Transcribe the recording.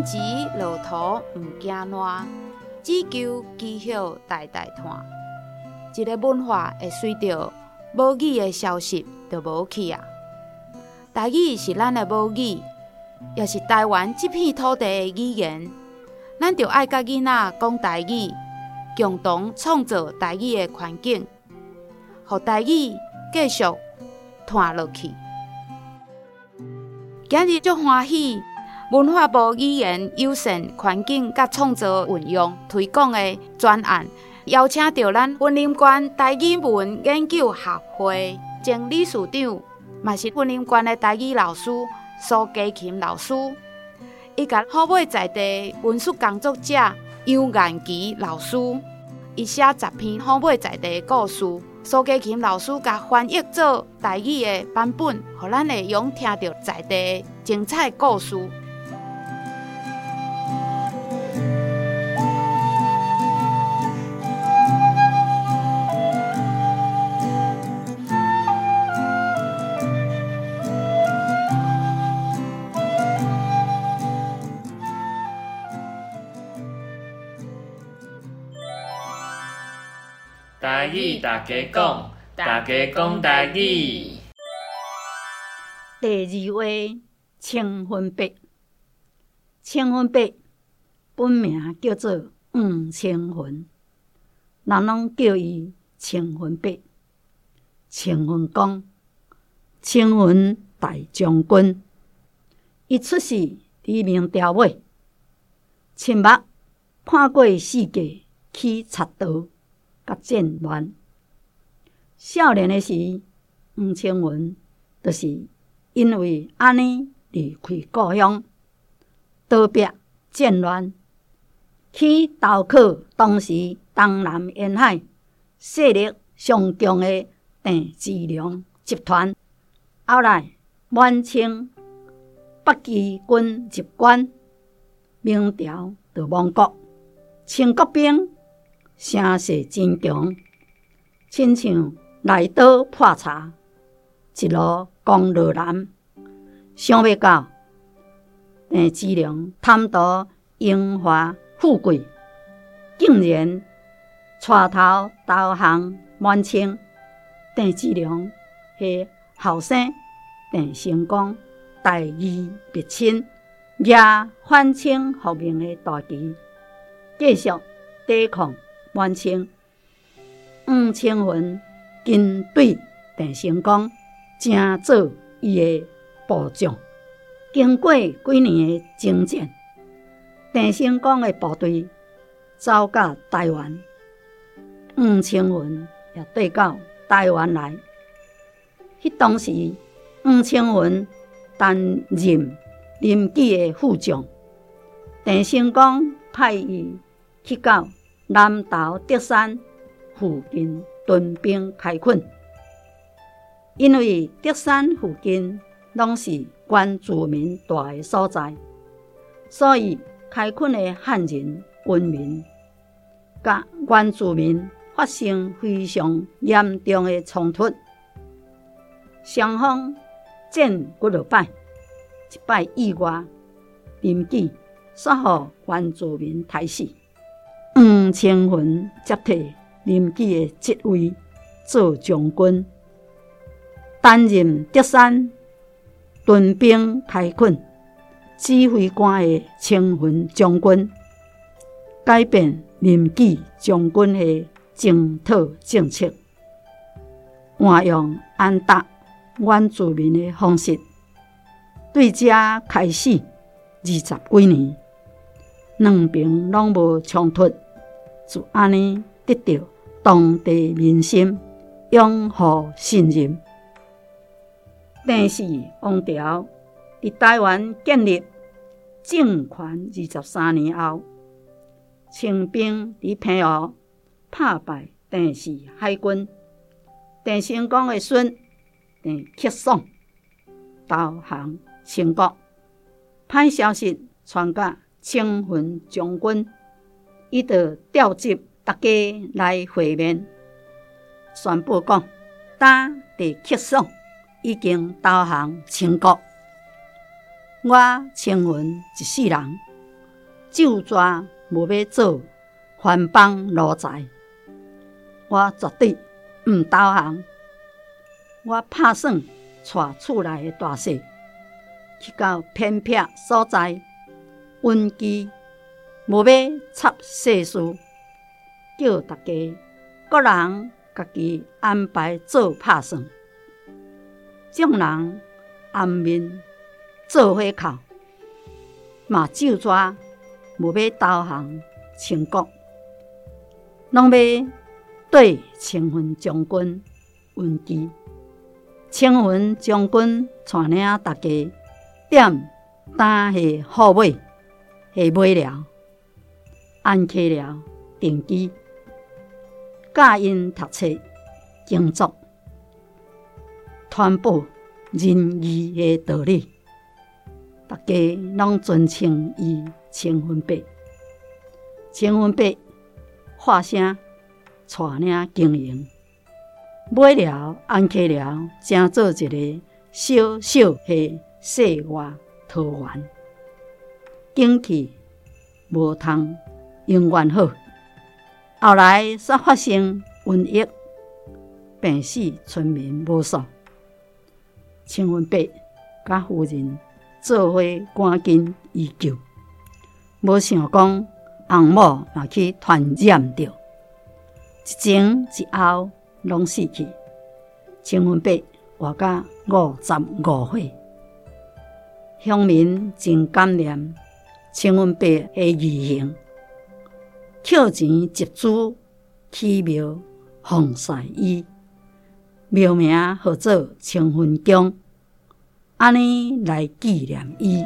天池乐土毋惊烂，只求基晓代代传。一个文化会随着母语的消失就无去啊！台语是咱的母语，也是台湾这片土地的语言。咱就爱甲囡仔讲台语，共同创造台语的环境，让台语继续传落去。今日足欢喜，文化部语言友善环境甲创造运用推广的专案，邀请到咱文林县台语文研究学会前理事长，嘛是云林县的台语老师苏家琴老师。伊甲好买在地文书工作者杨元吉老师，伊写十篇好买在地的故事，苏家琴老师甲翻译做台语的版本，互咱会用听到在地精彩故事。台语大家讲，大家讲台语。第二位青云伯，青云伯本名叫做黄青云，人拢叫伊青云伯。青分公，青分大将军，伊出世伫明朝尾，亲目看过世界去贼盗。甲战乱，少年的时，黄青云就是因为安尼离开故乡，逃避战乱，去投靠当时东南沿海势力上强的郑芝龙集团。后来满清八旗军入关，明朝就亡国，清国兵。声势真强，亲像来刀破柴，一路攻落南。想未到郑芝龙贪图荣华富贵，竟然带头投降满清。郑芝龙的后生郑成功大义灭亲，也反清复明的大旗，继续抵抗。满清黄清云跟对郑成功，正做伊的部将。经过几年的征战，郑成功的部队走到台湾，黄清云也对到台湾来。迄当时，黄清云担任临济的副将，郑成功派伊去到。南投德山附近屯兵开垦，因为德山附近拢是原住民住的所在，所以开垦的汉人军民甲原住民发生非常严重的冲突，双方战几落摆，一摆意外，临济煞予原住民杀死。青云接替临济的职位，做将军，担任德山屯兵开垦指挥官的青云将军，改变临济将军的征讨政策，换用安达原住民的方式，对这开始二十几年。两边拢无冲突，就安尼得到当地民心拥护信任。郑氏王朝伫台湾建立政权二十三年后，清兵伫平湖打败郑氏海军，郑成功的孙郑克爽投降清国，歹消息传到。清云将军，伊就召集大家来会面，宣布讲：妲郑克爽已经投降清国，我清云一世人就抓无要做番邦奴才，我绝对毋投降。我拍算带厝内的大细去到偏僻所在，稳居，无要插世事，叫大家各人家己安排做打算。众人暗面做伙哭，嘛就抓无要投降秦国，拢要对清云将军问计。清云将军带领大家点担下货尾，下尾了，安溪了定居，教因读册耕作。传播仁义的道理，大家拢尊称伊千分伯。千分伯化声带领经营，买了安溪了，成做一个小小的世外桃源。景气无通永远好，后来煞发生瘟疫，病死村民无数。清云伯甲夫人做伙赶紧医救，无想讲翁某也去传染着，一前一后拢死去。清云伯活甲五十五岁，乡民真感念清云伯的义行，捡钱集资起庙奉祀伊。庙名号做清云宫，安尼来纪念伊。